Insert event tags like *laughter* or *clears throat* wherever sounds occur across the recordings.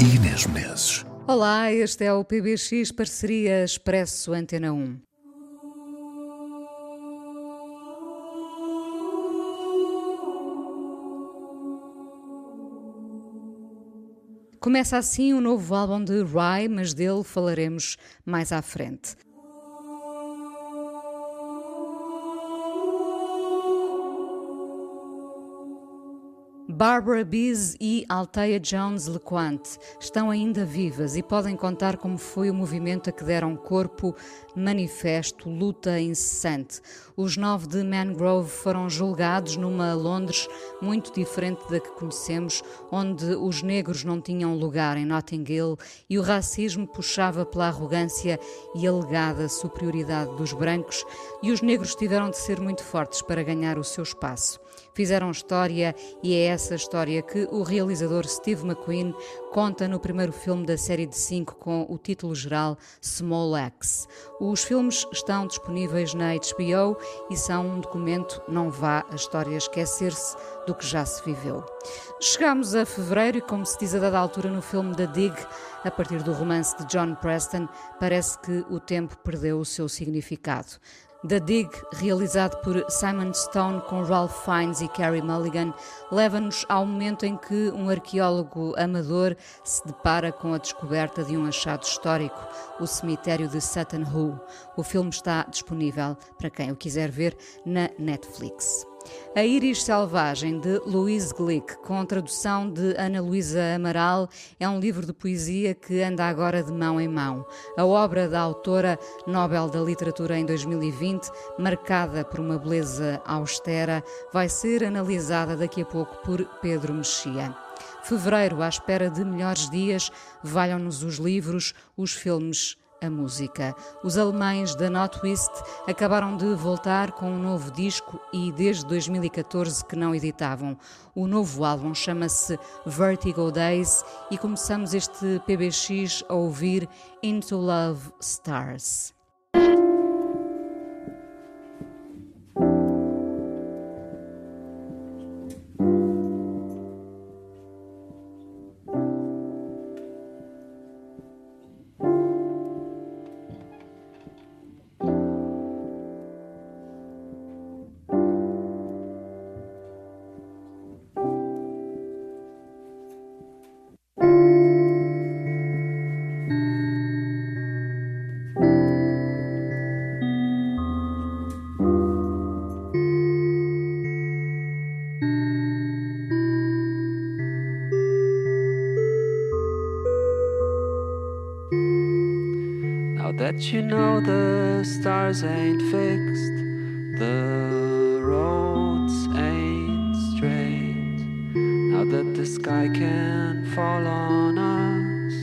e Inês Menezes. Olá, este é o PBX Parceria Expresso Antena 1. Começa assim o novo álbum de Rye, mas dele falaremos mais à frente. Barbara Bees e Althea Jones LeQuant estão ainda vivas e podem contar como foi o movimento a que deram corpo, manifesto, luta incessante. Os nove de Mangrove foram julgados numa Londres muito diferente da que conhecemos, onde os negros não tinham lugar em Notting Hill e o racismo puxava pela arrogância e alegada superioridade dos brancos, e os negros tiveram de ser muito fortes para ganhar o seu espaço. Fizeram história e é essa história que o realizador Steve McQueen conta no primeiro filme da série de cinco com o título geral Small Axe. Os filmes estão disponíveis na HBO e são um documento não vá a história esquecer-se do que já se viveu. Chegamos a fevereiro e, como se diz a dada altura no filme The Dig, a partir do romance de John Preston, parece que o tempo perdeu o seu significado. The Dig, realizado por Simon Stone com Ralph Fiennes e Carey Mulligan, leva-nos ao momento em que um arqueólogo amador se depara com a descoberta de um achado histórico, o cemitério de Sutton Hoo. O filme está disponível para quem o quiser ver na Netflix. A Íris Selvagem, de Louise Glick, com tradução de Ana Luísa Amaral, é um livro de poesia que anda agora de mão em mão. A obra da autora Nobel da Literatura em 2020, marcada por uma beleza austera, vai ser analisada daqui a pouco por Pedro Mexia. Fevereiro, à espera de melhores dias, valham-nos os livros, os filmes a música. Os alemães da Notwist acabaram de voltar com um novo disco e desde 2014 que não editavam. O novo álbum chama-se Vertigo Days e começamos este PBX a ouvir Into Love Stars. That you know the stars ain't fixed, the roads ain't straight. Now that the sky can fall on us.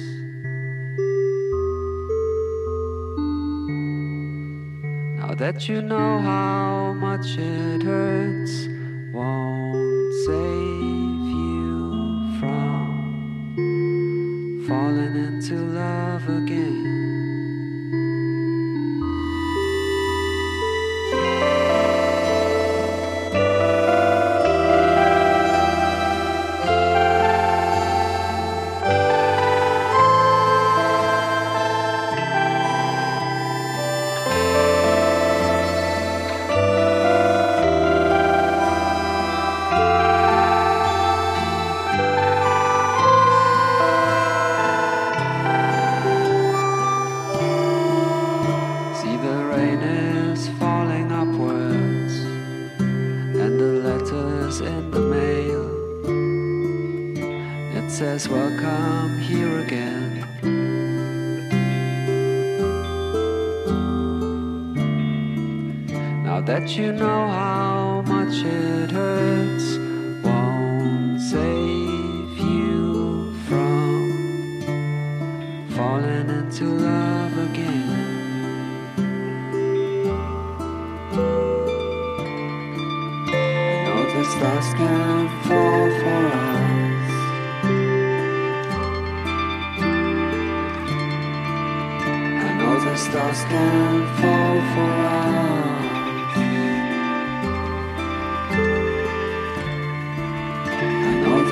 Now that you know how much it hurts, you know how much it hurts won't save you from falling into love again. I know the stars can fall for us. I know the stars can fall for us.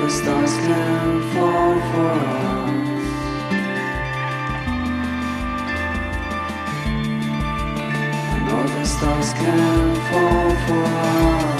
The stars can fall for us. I know the stars can fall for us.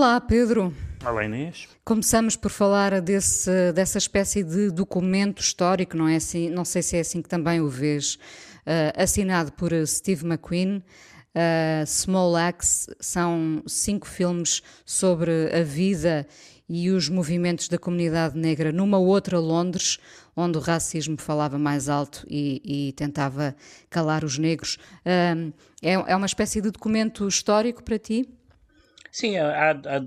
Olá, Pedro. Olá, Inês. Começamos por falar desse, dessa espécie de documento histórico, não é assim? Não sei se é assim que também o vês, uh, assinado por Steve McQueen. Uh, Small Axe são cinco filmes sobre a vida e os movimentos da comunidade negra numa outra Londres, onde o racismo falava mais alto e, e tentava calar os negros. Uh, é, é uma espécie de documento histórico para ti? Sim, há, há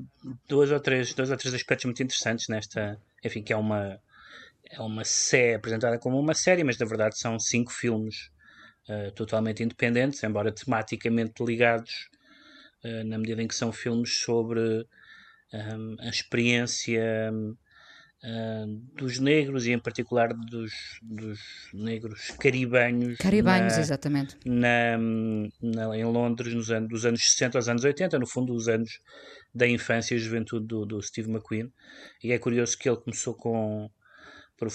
dois, ou três, dois ou três aspectos muito interessantes nesta. Enfim, que é uma, é uma série apresentada como uma série, mas na verdade são cinco filmes uh, totalmente independentes, embora tematicamente ligados, uh, na medida em que são filmes sobre um, a experiência um, dos negros e em particular dos, dos negros caribenhos. Caribenhos, na, exatamente. Na, na, em Londres, nos anos, dos anos 60 aos anos 80, no fundo, os anos da infância e juventude do, do Steve McQueen. E é curioso que ele começou com.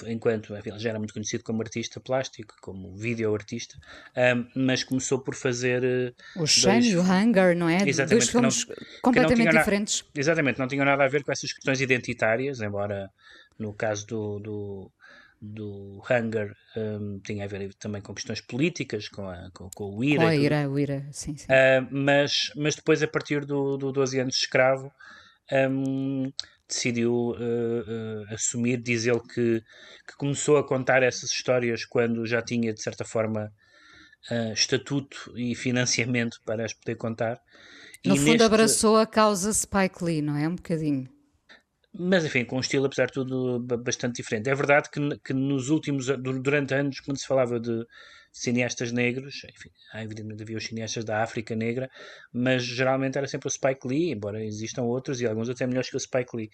Enquanto ele já era muito conhecido como artista plástico, como videoartista, um, mas começou por fazer. O Shane e o Hunger, não é? Exatamente. Dois filmes não, completamente diferentes. exatamente, não tinham nada a ver com essas questões identitárias, embora no caso do, do, do Hunger um, tinha a ver também com questões políticas, com, a, com, com o IRA. Com a IRA, o IRA, sim, sim. Uh, mas, mas depois, a partir do, do 12 anos de escravo, um, decidiu uh, uh, assumir, diz ele que, que começou a contar essas histórias quando já tinha, de certa forma, uh, estatuto e *laughs* financiamento para as poder contar. No e fundo, neste... abraçou a causa Spike Lee, não é? Um bocadinho mas enfim, com um estilo, apesar de tudo, bastante diferente. É verdade que, que nos últimos, durante anos, quando se falava de cineastas negros, enfim, evidentemente havia os cineastas da África Negra, mas geralmente era sempre o Spike Lee, embora existam outros e alguns até melhores que o Spike Lee,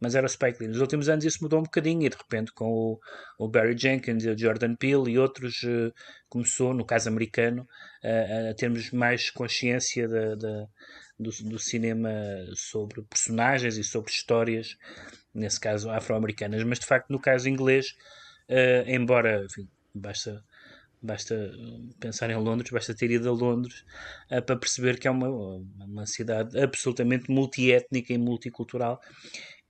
mas era o Spike Lee. Nos últimos anos isso mudou um bocadinho e de repente com o, o Barry Jenkins e o Jordan Peele e outros uh, começou, no caso americano, a termos mais consciência da, da do, do cinema sobre personagens e sobre histórias, nesse caso afro-americanas, mas de facto no caso inglês, uh, embora, enfim, basta basta pensar em Londres, basta ter ido a Londres uh, para perceber que é uma, uma cidade absolutamente multiétnica e multicultural.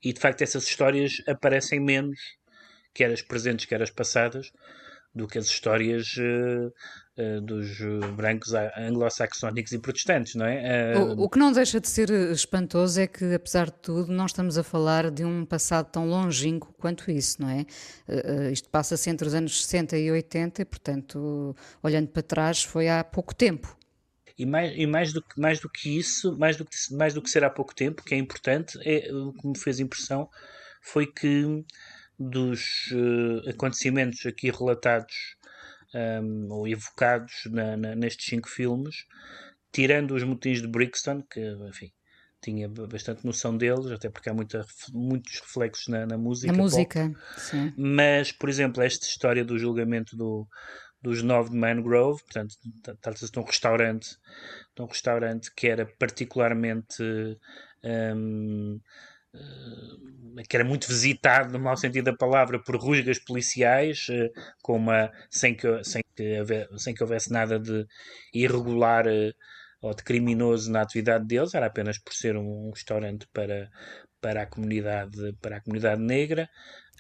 E de facto essas histórias aparecem menos, quer as presentes, quer as passadas, do que as histórias uh, uh, dos brancos anglo-saxónicos e protestantes, não é? O, o, que não deixa de ser espantoso é que, apesar de tudo, não estamos a falar de um passado tão longínquo quanto isso, não é? isto passa-se entre os anos 60 e 80 e, portanto, olhando para trás, foi há pouco tempo. E mais, e mais, do, que, mais do que isso, mais do que, mais do que ser há pouco tempo, que é importante, é, o que me fez impressão foi que dos uh, acontecimentos aqui relatados um, ehm, ou evocados na, na, nestes cinco filmes, tirando os motins de Brixton, que enfim, tinha bastante noção deles, até porque há muita, muitos reflexos na, na música. Na música, sim. Mas, por exemplo, esta história do julgamento do, dos nove de Mangrove, portanto, trata-se de um restaurante, de um restaurante que era particularmente um, eh, que era muito visitado no mau sentido da palavra por rusgas policiais eh, com uma sem que sem que, sem que houvesse nada de irregular eh, ou de criminoso na atividade deles. Era apenas por ser um restaurante para para a comunidade para a comunidade negra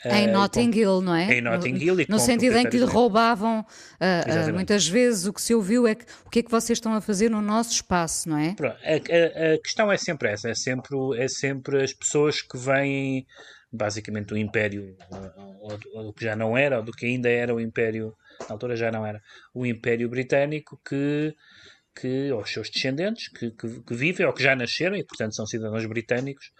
em uh, Notting Hill, não é? Em Notting Hill. No, no sentido em que lhe roubavam, uh, uh, muitas vezes o que se ouviu é que o que é que vocês estão a fazer no nosso espaço, não é? A, a, a, questão é sempre essa, é sempre, é sempre as pessoas que vêm basicamente do Império, ou, ou do que já não era, ou do que ainda era o Império, na altura já não era, o Império Britânico, que que, aos seus descendentes que, que, que, vivem ou que já nasceram e, portanto, são cidadãos britânicos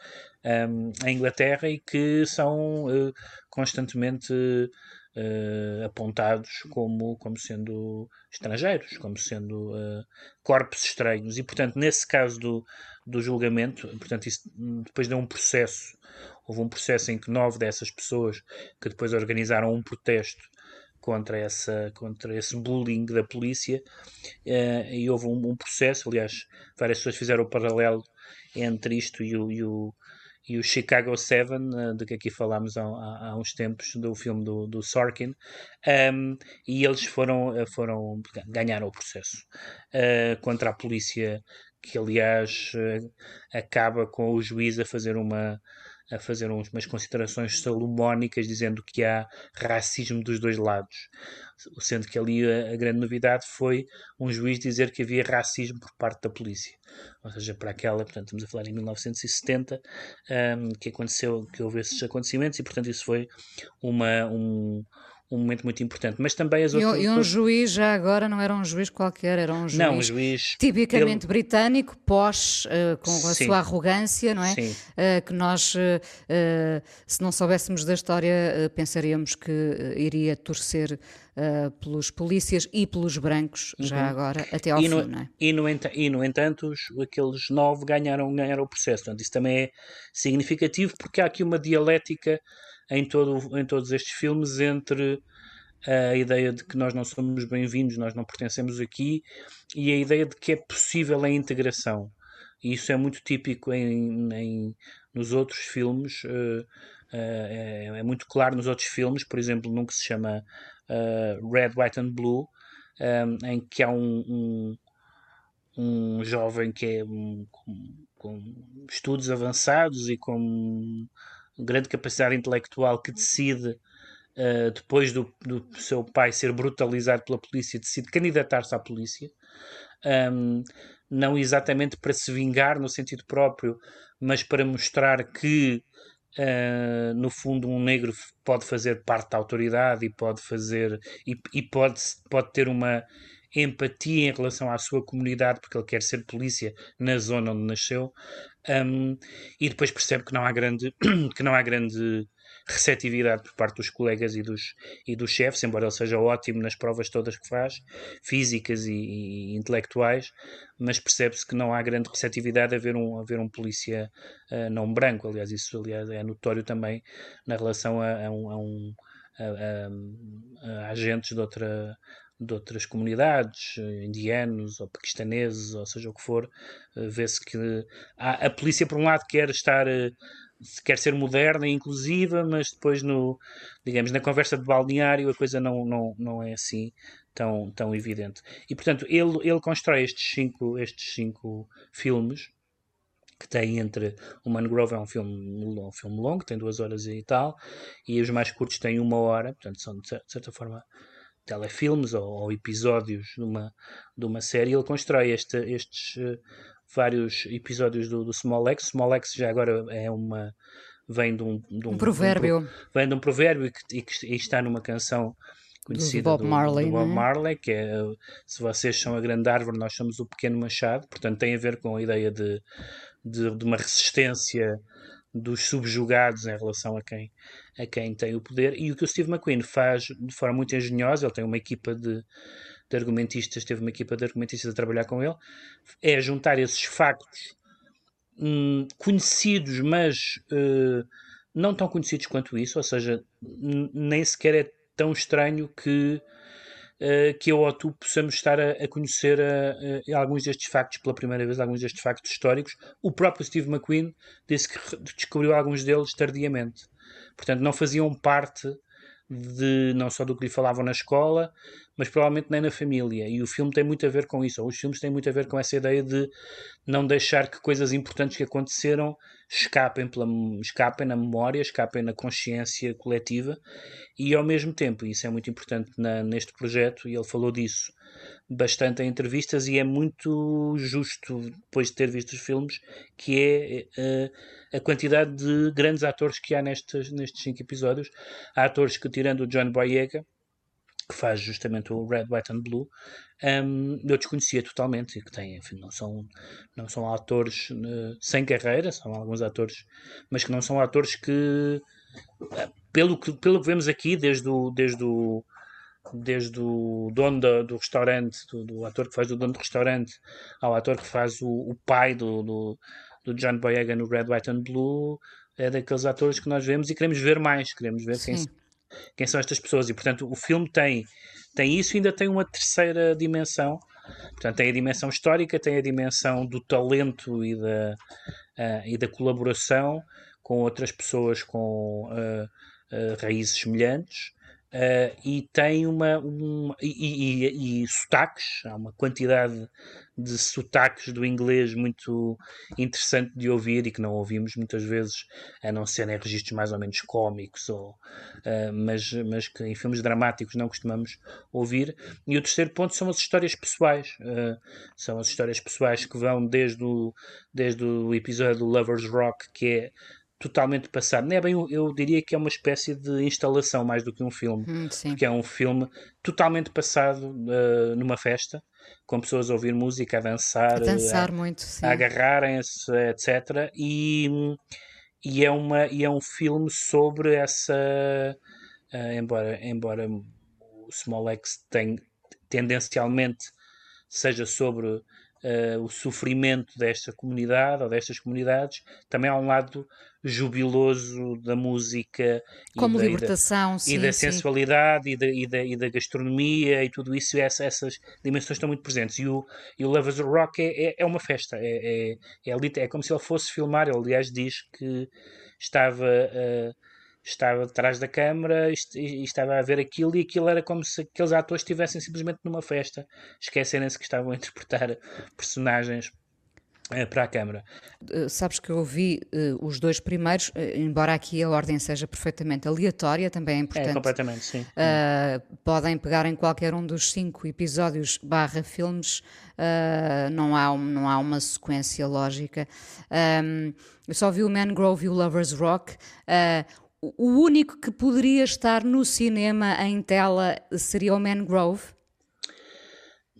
um, em Inglaterra e que são uh, constantemente uh, apontados como, como sendo estrangeiros, como sendo uh, corpos estranhos. E, portanto, nesse caso do, do julgamento, portanto, isso depois deu um processo. Houve um processo em que nove dessas pessoas que depois organizaram um protesto contra, essa, contra esse bullying da polícia. Uh, e houve um, um, processo, aliás, várias pessoas fizeram o paralelo entre isto e o, e o, e o Chicago 7, uh, de que aqui falámos há, há, há, uns tempos, do filme do, do Sorkin, um, e eles foram, eh, foram ganharam o processo uh, contra a polícia, que aliás acaba com o juiz a fazer uma a fazer umas considerações salomónicas dizendo que há racismo dos dois lados, sendo que ali a, a, grande novidade foi um juiz dizer que havia racismo por parte da polícia, ou seja, para aquela, portanto, estamos a falar em 1970 um, que aconteceu, que houve esses acontecimentos e portanto isso foi uma um, um momento muito importante. Mas também as outras. E, um juiz já agora não era um juiz qualquer, era um juiz, não, um juiz tipicamente ele... britânico, pós, uh, com a Sim. sua arrogância, não é? Uh, que nós, uh, se não soubéssemos da história, pensaríamos que iria torcer pelos polícias e pelos brancos, uhum. já agora, até ao e no, fim, não é? E no, e no entanto, os, aqueles nove ganharam, ganharam o processo. Portanto, isso também é significativo porque há aqui uma dialética em, todo, em todos estes filmes entre a ideia de que nós não somos bem-vindos, nós não pertencemos aqui, e a ideia de que é possível a integração. E isso é muito típico em, em nos outros filmes, uh, uh, é, é, muito claro nos outros filmes, por exemplo, num que se chama uh, Red, White and Blue, um, em que há um, um, um jovem que é um, com, com estudos avançados e com grande capacidade intelectual que decide uh, depois do, do, seu pai ser brutalizado pela polícia, decide candidatar-se à polícia. Um, não exatamente para se vingar no sentido próprio, mas para mostrar que Uh, no fundo um negro pode fazer parte da autoridade e pode fazer e, e, pode, pode ter uma empatia em relação à sua comunidade porque ele quer ser polícia na zona onde nasceu um, e depois percebe que não há grande *clears throat* que não há grande receptividade por parte dos colegas e dos, e dos chefes, embora ele seja ótimo nas provas todas que faz, físicas e, e intelectuais, mas percebe-se que não há grande receptividade a ver um, a ver um polícia uh, não branco. Aliás, isso aliás, é notório também na relação a, a um, a, um a, a agentes de outra de outras comunidades, indianos ou paquistaneses, ou seja o que for, eh, vê-se que a, a polícia, por um lado, quer estar eh, quer ser moderna e inclusiva, mas depois no, digamos, na conversa de balneário a coisa não, não, não é assim tão, tão evidente. E portanto, ele, ele constrói estes cinco, estes cinco filmes que tem entre o Mangrove é um filme, um filme longo, tem duas horas e tal, e os mais curtos têm uma hora, portanto são de certa forma telefilmes ou, ou episódios de uma, de uma série. Ele constrói este, estes uh, vários episódios do, do Small X. Small X já agora é uma. vem de um, de um, um provérbio. Um, vem de um provérbio e que, e que está numa canção conhecida do Bob do, Marley, do Bob é? Marley, que é se vocês são a grande árvore, nós somos o pequeno machado, portanto tem a ver com a ideia de, de, de uma resistência dos subjugados em relação a quem, a quem tem o poder. E o que o Steve McQueen faz de forma muito engenhosa, ele tem uma equipa de, de argumentistas, teve uma equipa de argumentistas a trabalhar com ele, é juntar esses factos hum, conhecidos, mas uh, não tão conhecidos quanto isso, ou seja, nem sequer é tão estranho que que eu ou tu possamos estar a, a conhecer uh, uh, alguns destes factos pela primeira vez, alguns destes factos históricos. O próprio Steve McQueen disse que descobriu alguns deles tardiamente. Portanto, não faziam parte de não só do que lhe falavam na escola, mas provavelmente nem na família. E o filme tem muito a ver com isso, ou os filmes têm muito a ver com essa ideia de não deixar que coisas importantes que aconteceram escapem, pela, escapem na memória, escapem na consciência coletiva, e ao mesmo tempo, e isso é muito importante na, neste projeto, e ele falou disso bastante em entrevistas, e é muito justo, depois de ter visto os filmes, que é uh, a quantidade de grandes atores que há nestes, nestes cinco episódios. Há atores que, tirando o John Boyega, que faz justamente o Red, White and Blue, um, eu desconhecia totalmente e que tem, enfim, não são, não são atores uh, sem carreira, são alguns atores, mas que não são atores que, uh, pelo que, pelo que vemos aqui, desde o, desde o, desde o dono do, do restaurante, do, do, ator que faz o dono do restaurante, ao ator que faz o, o pai do, do, do John Boyega no Red, White and Blue, é daqueles atores que nós vemos e queremos ver mais, queremos ver quem, quem são estas pessoas. E, portanto, o filme tem, tem isso e ainda tem uma terceira dimensão. Portanto, tem a dimensão histórica, tem a dimensão do talento e da, uh, e da colaboração com outras pessoas com uh, uh, raízes semelhantes. Uh, e tem uma, uma e, e, e, sotaques, há uma quantidade de sotaques do inglês muito interessante de ouvir e que não ouvimos muitas vezes, a não ser em registros mais ou menos cómicos, ou, uh, mas, mas que em filmes dramáticos não costumamos ouvir. E o terceiro ponto são as histórias pessoais, uh, são as histórias pessoais que vão desde o, desde o episódio do Lovers Rock, que é totalmente passado. Não é bem, eu diria que é uma espécie de instalação mais do que um filme, hum, porque é um filme totalmente passado uh, numa festa, com pessoas a ouvir música, a dançar, a, dançar a, muito, a agarrarem-se, etc. E, e, é uma, e é um filme sobre essa. Uh, embora, embora o Small X tem, tendencialmente seja sobre uh, o sofrimento desta comunidade ou destas comunidades, também há um lado jubiloso da música como e da, libertação e da, sim, e da sim. sensualidade e da, e, da, e da gastronomia e tudo isso, essa, essas dimensões estão muito presentes. E o, e o Lovers Rock é, é, é, uma festa, é, é, é, é como se ele fosse filmar. Ele, aliás, diz que estava. Uh, estava atrás da câmara e, estava a ver aquilo e aquilo era como se aqueles atores estivessem simplesmente numa festa, esquecerem-se que estavam a interpretar personagens uh, para a Câmara. Uh, sabes que eu ouvi uh, os dois primeiros, embora aqui a ordem seja perfeitamente aleatória, também é importante. É, completamente, sim. podem pegar em qualquer um dos cinco episódios barra filmes, não, há um, não há uma sequência lógica. Um, eu só vi o Mangrove e o Lover's Rock o único que poderia estar no cinema em tela seria o Mangrove?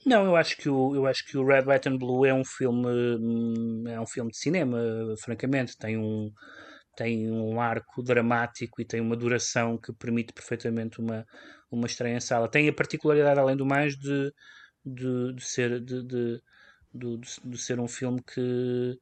Não, eu acho que o, eu acho que o Red, White and Blue é um filme hum, é um filme de cinema, francamente, tem um tem um arco dramático e tem uma duração que permite perfeitamente uma uma estreia em sala. Tem a particularidade além do mais de de, de ser de, de, de, de ser um filme que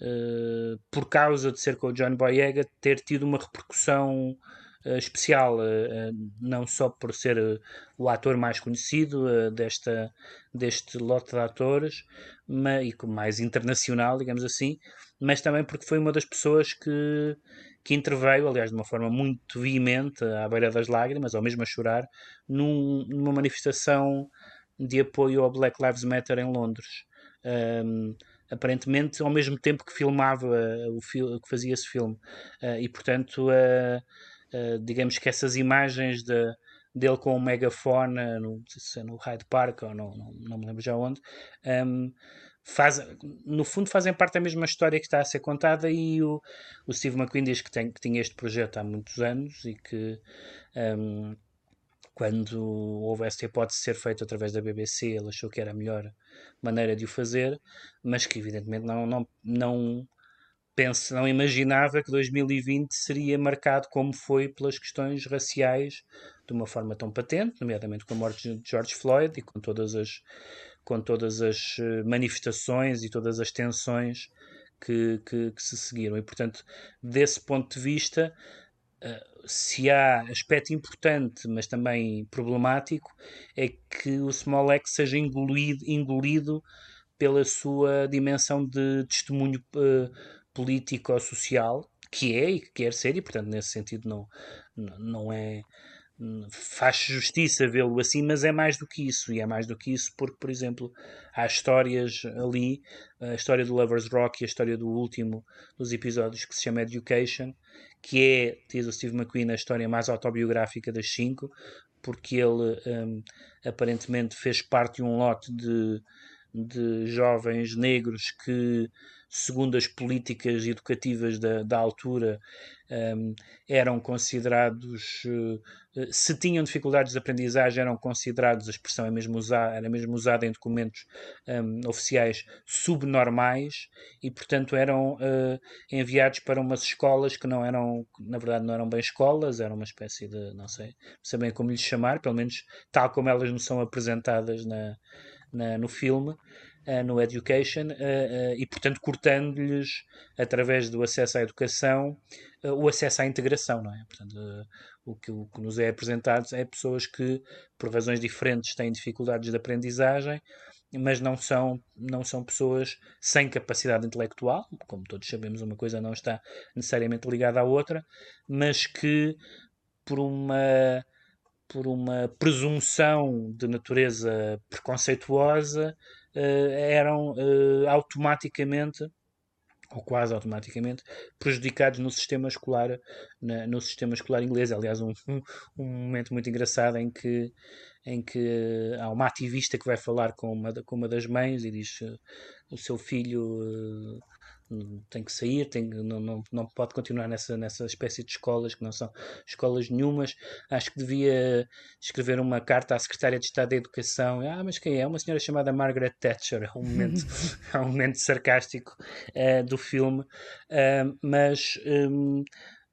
uh, por causa de ser com o John Boyega, ter tido uma repercussão uh, especial, uh, não só por ser o ator mais conhecido desta, deste lote de atores, mas, e mais internacional, digamos assim, mas também porque foi uma das pessoas que, que interveio, aliás, de uma forma muito veemente, à beira das lágrimas, ou mesmo a chorar, num, numa manifestação de apoio ao Black Lives Matter em Londres. Um, aparentemente ao mesmo tempo que filmava uh, o que fazia esse filme. Uh, e portanto uh, digamos que essas imagens de, dele com o megafone no, se é no Hyde Park ou não, não, me lembro já onde um, faz, no fundo fazem parte da mesma história que está a ser contada e o, o Steve McQueen diz que, tem, que tinha este projeto há muitos anos e que um, quando houve esta hipótese de ser feito através da BBC, ele achou que era melhor maneira de o fazer, mas que evidentemente não, não, não, pense, não imaginava que 2020 seria marcado como foi pelas questões raciais de uma forma tão patente, nomeadamente com a morte de George Floyd e com todas as, com todas as eh, manifestações e todas as tensões que, que, que se seguiram. E, portanto, desse ponto de vista, se há aspecto importante, mas também problemático, é que o Small X seja engolido, engolido pela sua dimensão de testemunho uh, político ou social, que é e que quer ser, e portanto, nesse sentido, não, não é faz justiça vê-lo assim, mas é mais do que isso, e é mais do que isso porque, por exemplo, há histórias ali, a história do Lover's Rock e a história do último dos episódios que se chama Education, que é, diz o Steve McQueen, a história mais autobiográfica das cinco, porque ele um, aparentemente fez parte de um lote de, de jovens negros que segundo as políticas educativas da, da altura, um, eram considerados, uh, se tinham dificuldades de aprendizagem, eram considerados, a expressão é mesmo usada, era mesmo usada em documentos um, oficiais, subnormais e, portanto, eram uh, enviados para umas escolas que não eram, na verdade, não eram bem escolas, eram uma espécie de, não sei, não sei bem como lhes chamar, pelo menos tal como elas não são apresentadas na, na no filme uh, no Education uh, uh, e, portanto, cortando-lhes, através do acesso à educação, o acesso à integração, não é? Portanto, o que, o que nos é apresentado é pessoas que, por razões diferentes, têm dificuldades de aprendizagem, mas não são, não são pessoas sem capacidade intelectual, como todos sabemos, uma coisa não está necessariamente ligada à outra, mas que por uma por uma presunção de natureza preconceituosa eh, eram eh, automaticamente ou quase automaticamente prejudicados no sistema escolar na, no sistema escolar inglês. Aliás um, um, momento muito engraçado em que em que há uma ativista que vai falar com uma, com uma das mães e diz o seu filho tem que sair, tem, não, não, não pode continuar nessa, nessa espécie de escolas que não são escolas nenhumas. Acho que devia escrever uma carta à Secretária de Estado da Educação. Ah, mas quem é? Uma senhora chamada Margaret Thatcher. É um momento, *laughs* é um momento sarcástico uh, do filme. Uh, mas. Um,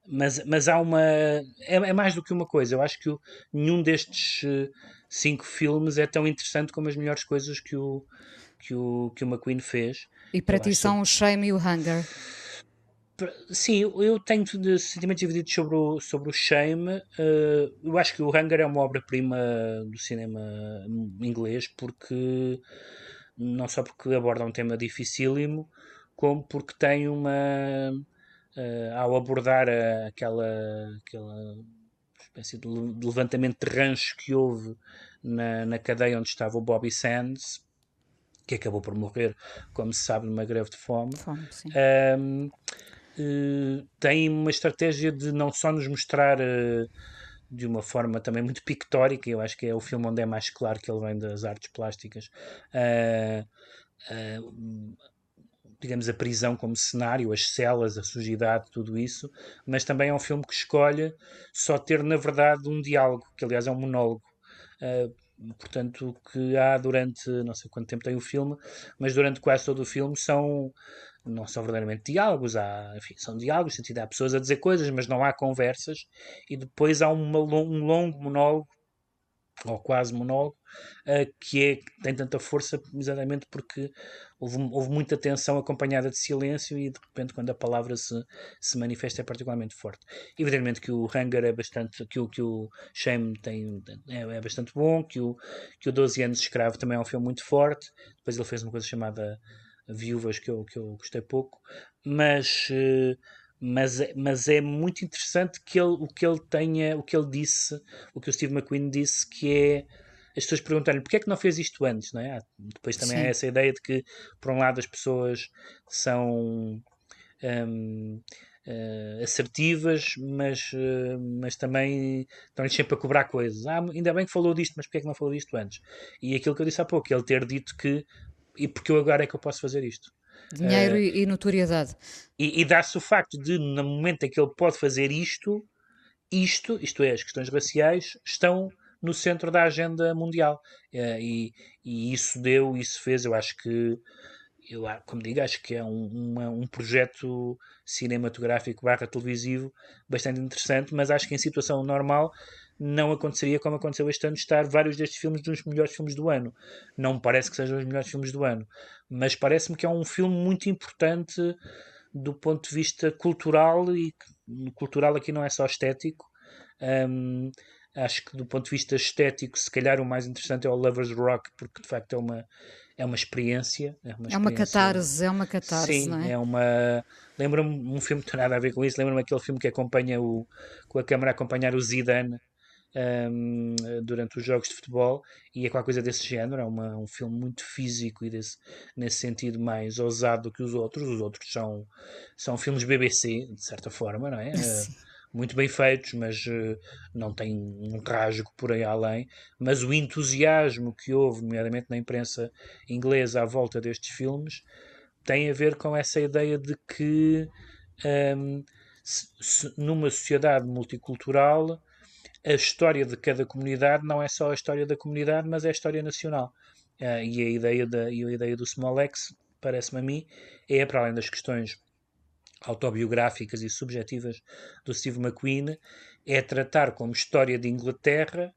mas, mas há uma. É, é, mais do que uma coisa. Eu acho que o, nenhum destes uh, cinco filmes é tão interessante como as melhores coisas que o, que o, que o McQueen fez. E para ti são o Shame e o Hunger? Sim, eu tenho sentimentos divididos sobre o, sobre o Shame. Uh, eu acho que o Hunger é uma obra-prima do cinema inglês, porque não só porque aborda um tema dificílimo, como porque tem uma. Uh, ao abordar aquela, aquela espécie de levantamento de rancho que houve na, na cadeia onde estava o Bobby Sands, que acabou por morrer, como se sabe, numa greve de fome, Fome, um, uh, tem uma estratégia de não só nos mostrar uh, de uma forma também muito pictórica, eu acho que é o filme onde é mais claro que ele vem das artes plásticas. Uh, digamos, a prisão como cenário, as celas, a sujidade, tudo isso, mas também é um filme que escolhe só ter, na verdade, um diálogo, que aliás é um monólogo. Uh, portanto, que há durante, não sei quanto tempo tem o filme, mas durante quase todo o filme são, não são verdadeiramente diálogos, há, enfim, são diálogos, sentido, há pessoas a dizer coisas, mas não há conversas, e depois há uma, um longo monólogo ou quase monólogo, uh, que, é, tem tanta força exatamente porque houve, houve muita tensão acompanhada de silêncio e de repente quando a palavra se, se manifesta é particularmente forte. Evidentemente que o Hunger é bastante, que o, que o Shame tem, é, é bastante bom, que o, que o 12 anos de escravo também é um filme muito forte, depois ele fez uma coisa chamada Viúvas que eu, que eu gostei pouco, mas... Uh, mas, é, mas é muito interessante que ele, o que ele tenha, o que ele disse, o que o Steve McQueen disse, que é as pessoas perguntarem porque é que não fez isto antes, não é? Depois também Sim. há essa ideia de que, por um lado, as pessoas são um, uh, eh, assertivas, mas, uh, mas também estão-lhes sempre a cobrar coisas. Ah, ainda bem que falou disto, mas porque é que não falou disto antes? E aquilo que eu disse há pouco, ele ter dito que e porque eu agora é que eu posso fazer isto. Dinheiro uh, e notoriedade. E, e dá-se o facto de, no momento em que ele pode fazer isto, isto, isto é, as questões raciais, estão no centro da agenda mundial. Uh, e, e, isso deu, isso fez, eu acho que, eu, como digo, acho que é um, uma, um projeto cinematográfico barra televisivo bastante interessante, mas acho que em situação normal não aconteceria como aconteceu este ano, estar vários destes filmes dos melhores filmes do ano. Não me parece que sejam os melhores filmes do ano, mas parece-me que é um filme muito importante do ponto de vista cultural e cultural aqui não é só estético. Um, acho que do ponto de vista estético, se calhar o mais interessante é o Lovers Rock, porque de facto é uma, é uma experiência. É uma, é uma catarse, é uma catarse, Sim, não é? é uma. Lembra-me um filme que não tem nada a ver com isso, lembra-me aquele filme que acompanha o. com a câmera a acompanhar o Zidane um, durante os jogos de futebol e é qualquer coisa desse género. É uma, um filme muito físico e desse, nesse sentido mais ousado do que os outros. Os outros são, são filmes BBC, de certa forma, não é? *laughs* Uh, muito bem feitos, mas uh, não tem um rasgo por aí além. Mas o entusiasmo que houve, nomeadamente na imprensa inglesa, à volta destes filmes, tem a ver com essa ideia de que um, se, se, numa sociedade multicultural a história de cada comunidade não é só a história da comunidade, mas é a história nacional. Uh, e, a ideia da, e a ideia do Small X, parece-me a mim, é, para além das questões autobiográficas e subjetivas do Steve McQueen, é tratar como história de Inglaterra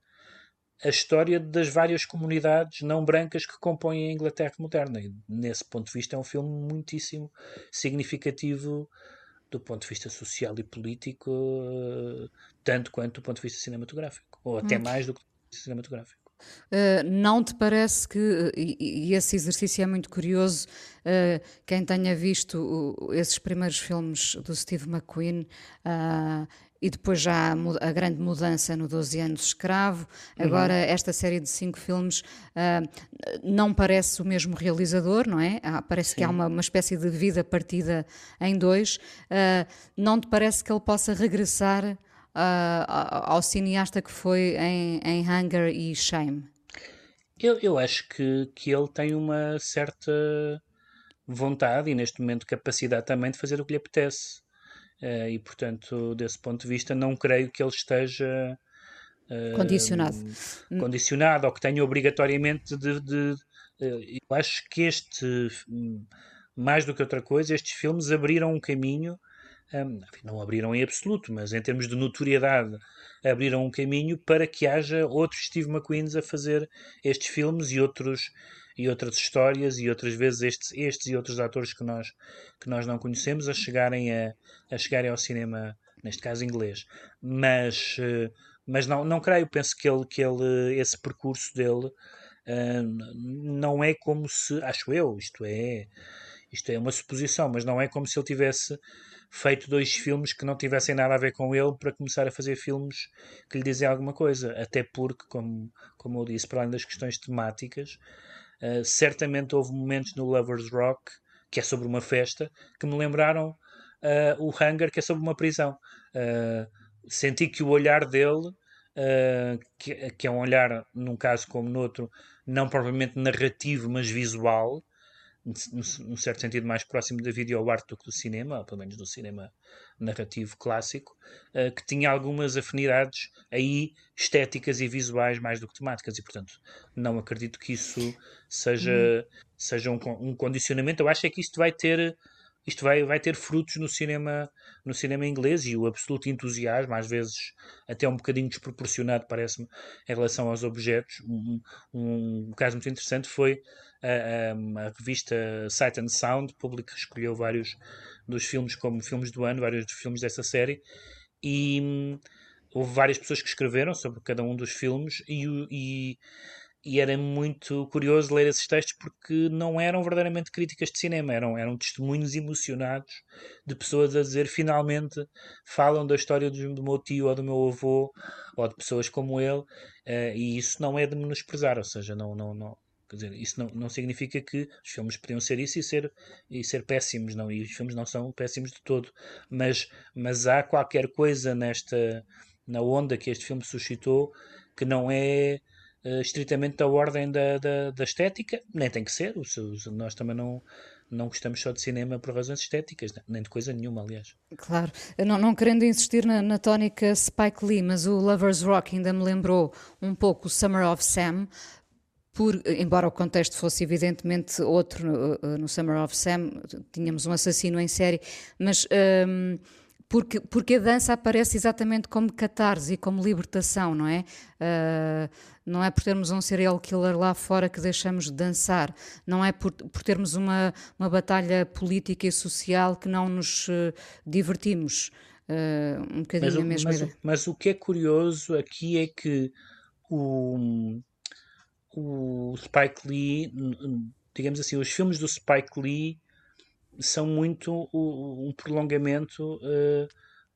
a história das várias comunidades não brancas que compõem a Inglaterra moderna. E, nesse ponto de vista, é um filme muitíssimo significativo do ponto de vista social e político, uh, tanto quanto do ponto de vista cinematográfico, ou até hum. mais do que do ponto de vista cinematográfico. Uh, não te parece que, e, e, esse exercício é muito curioso, uh, quem tenha visto o, esses primeiros filmes do Steve McQueen e depois já a, a, grande mudança no 12 anos escravo, agora uhum. esta série de cinco filmes não parece o mesmo realizador, não é? Ah, parece Sim. que há uma, uma, espécie de vida partida em dois. Não te parece que ele possa regressar ao cineasta que foi em, em Hunger e Shame? Eu, eu acho que, que ele tem uma certa vontade e neste momento capacidade também de fazer o que lhe apetece. Uh, e, portanto, desse ponto de vista, não creio que ele esteja uh, condicionado. condicionado ou que tenha obrigatoriamente de. de uh, eu acho que este, mais do que outra coisa, estes filmes abriram um caminho. Não abriram em absoluto, mas em termos de notoriedade, abriram um caminho para que haja outros Steve McQueens a fazer estes filmes e outros e outras histórias e outras vezes estes, estes e outros atores que nós, que nós não conhecemos a chegarem, a, a chegarem ao cinema, neste caso inglês. Mas, eh, mas não, não creio, penso que, ele, que ele, esse percurso dele uh, não é como se, acho eu, isto é, isto é uma suposição, mas não é como se ele tivesse feito dois filmes que não tivessem nada a ver com ele para começar a fazer filmes que lhe dizem alguma coisa. Até porque, como, como eu disse, para além das questões temáticas, Uh, certamente houve momentos no Lovers Rock, que é sobre uma festa, que me lembraram uh, o Hunger, que é sobre uma prisão. Uh, senti que o olhar dele, que, que, é um olhar, num caso como no outro, não propriamente narrativo, mas visual, num certo sentido mais próximo da videoarte do que do cinema, ou pelo menos do cinema narrativo clássico, uh, que tinha algumas afinidades aí estéticas e visuais mais do que temáticas, e portanto não acredito que isso seja, hum. seja um, um, condicionamento. Eu acho é que isto vai ter isto vai, vai ter frutos no cinema no cinema inglês e o absoluto entusiasmo, às vezes até um bocadinho desproporcionado, parece-me, em relação aos objetos. Um, um, caso muito interessante foi a, a, a, revista Sight and Sound Public escolheu vários dos filmes como filmes do ano, vários dos filmes dessa série, e hum, houve várias pessoas que escreveram sobre cada um dos filmes e, e, e, era muito curioso ler esses textos porque não eram verdadeiramente críticas de cinema, eram, eram testemunhos emocionados de pessoas a dizer finalmente falam da história do, do meu tio ou do meu avô ou de pessoas como ele, uh, e isso não é de menosprezar, ou seja, não, não, não, Quer dizer, isso não, não significa que os filmes podiam ser isso e ser, e ser péssimos, não. E os filmes não são péssimos de todo. Mas, mas há qualquer coisa nesta na onda que este filme suscitou que não é uh, estritamente da ordem da, da, da, estética, nem tem que ser. nós também não, não gostamos só de cinema por razões estéticas, nem de coisa nenhuma, aliás. Claro, não, não querendo insistir na, na tónica Spike Lee, mas o Lover's Rock ainda me lembrou um pouco o Summer of Sam, por, embora o contexto fosse evidentemente outro no, no, Summer of Sam, tínhamos um assassino em série, mas um, porque, porque a dança aparece exatamente como catarse e como libertação, não é? Uh, não é por termos um serial killer lá fora que deixamos de dançar, não é por, por termos uma, uma batalha política e social que não nos uh, divertimos. Uh, um bocadinho mas, a mesma mas, ideia. Mas o que é curioso aqui é que o o Spike Lee, digamos assim, os filmes do Spike Lee são muito um prolongamento uh,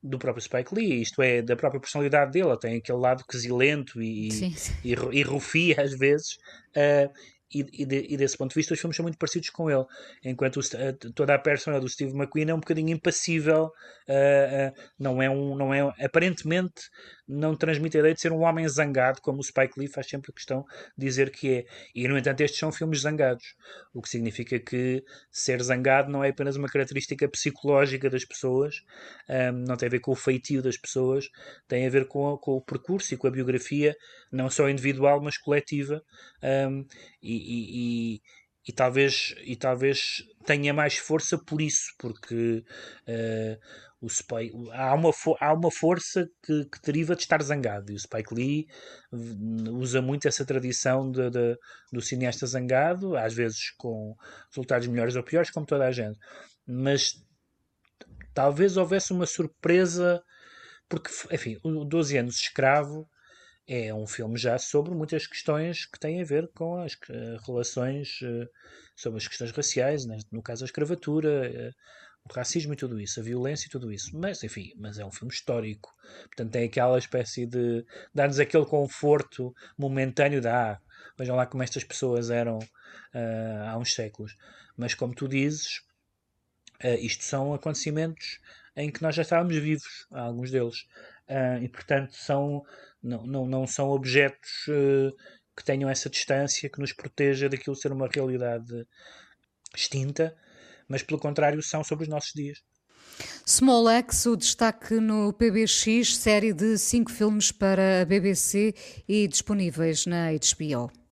do próprio Spike Lee, isto é, da própria personalidade dele. tem aquele lado quesilento e, sim, sim. e, e rufia às vezes. Uh, e, e, de, e, desse ponto de vista os filmes são muito parecidos com ele enquanto o, toda a persona do Steve McQueen é um bocadinho impassível uh, não é um não é aparentemente não transmite a ideia de ser um homem zangado como o Spike Lee faz sempre questão de dizer que é. E no entanto estes são filmes zangados o que significa que ser zangado não é apenas uma característica psicológica das pessoas um, não tem a ver com o feitio das pessoas tem a ver com, com o percurso e com a biografia não só individual mas coletiva um, e, e, e, e, talvez, e talvez tenha mais força por isso, porque uh, o Spike, há, uma há uma força que, que, deriva de estar zangado e o Spike Lee usa muito essa tradição de, de, do cineasta zangado, às vezes com resultados melhores ou piores, como toda a gente, mas talvez houvesse uma surpresa, porque, enfim, o 12 anos escravo é um filme já sobre muitas questões que têm a ver com as uh, relações, uh, sobre as questões raciais, né? no caso a escravatura, uh, o racismo e tudo isso, a violência e tudo isso. Mas, enfim, mas é um filme histórico. Portanto, tem aquela espécie de dar-nos aquele conforto momentâneo de ah, vejam lá como estas pessoas eram há uns séculos. Mas, como tu dizes, isto são acontecimentos em que nós já estávamos vivos, alguns deles. e, portanto, são não, não, não são objetos uh, que tenham essa distância, que nos proteja daquilo ser uma realidade extinta, mas pelo contrário são sobre os nossos dias. Small X, o destaque no PBX, série de cinco filmes para a BBC e disponíveis na HBO.